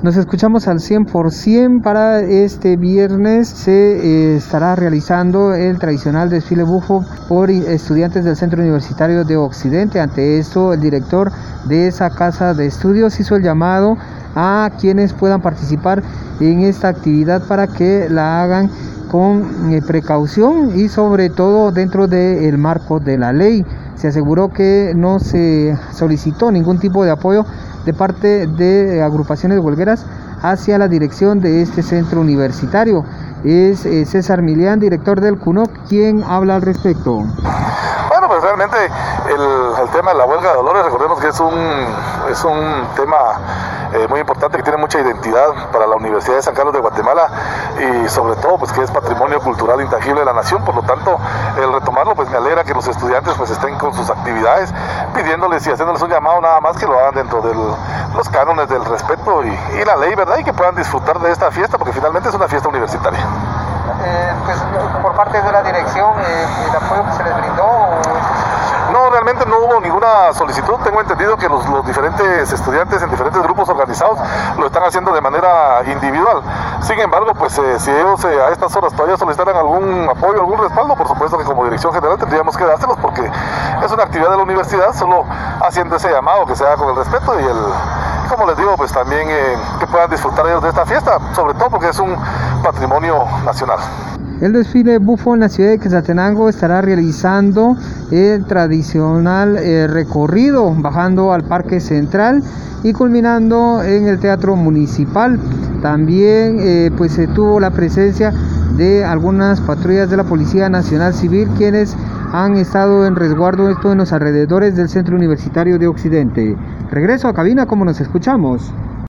Nos escuchamos al 100% para este viernes se eh, estará realizando el tradicional desfile bufo por estudiantes del Centro Universitario de Occidente. Ante esto, el director de esa casa de estudios hizo el llamado a quienes puedan participar en esta actividad para que la hagan con eh, precaución y sobre todo dentro del marco de la ley. Se aseguró que no se solicitó ningún tipo de apoyo de parte de agrupaciones huelgueras hacia la dirección de este centro universitario. Es eh, César Milián, director del CUNOC, quien habla al respecto. Bueno, pues realmente el, tema de la huelga de dolores, recordemos que es un, es un tema eh, muy importante que tiene mucha para la Universidad de San Carlos de Guatemala y sobre todo pues que es patrimonio cultural intangible de la nación, por lo tanto el retomarlo pues me alegra que los estudiantes pues estén con sus actividades pidiéndoles y haciéndoles un llamado nada más que lo hagan dentro de los cánones del respeto y, la ley, ¿verdad? Y que puedan disfrutar de esta fiesta porque finalmente es una fiesta universitaria. Eh, pues por parte de la dirección, eh, el apoyo que se les solicitud. Tengo entendido que los, diferentes estudiantes en diferentes grupos organizados lo están haciendo de manera individual. Sin embargo, pues eh, si ellos eh, a estas horas todavía solicitaran algún apoyo, algún respaldo, por supuesto que como dirección general tendríamos que dárselos porque es una actividad de la universidad, solo haciendo ese llamado que se haga con el respeto y el, como les digo, pues también eh, que puedan disfrutar ellos de esta fiesta, sobre todo porque es un patrimonio nacional. El desfile bufo en la ciudad de Quetzaltenango estará realizando el tradicional eh, recorrido bajando al Parque Central y culminando en el Teatro Municipal. También eh, pues se tuvo la presencia de algunas patrullas de la Policía Nacional Civil quienes han estado en resguardo esto en los alrededores del Centro Universitario de Occidente. Regreso a cabina como nos escuchamos.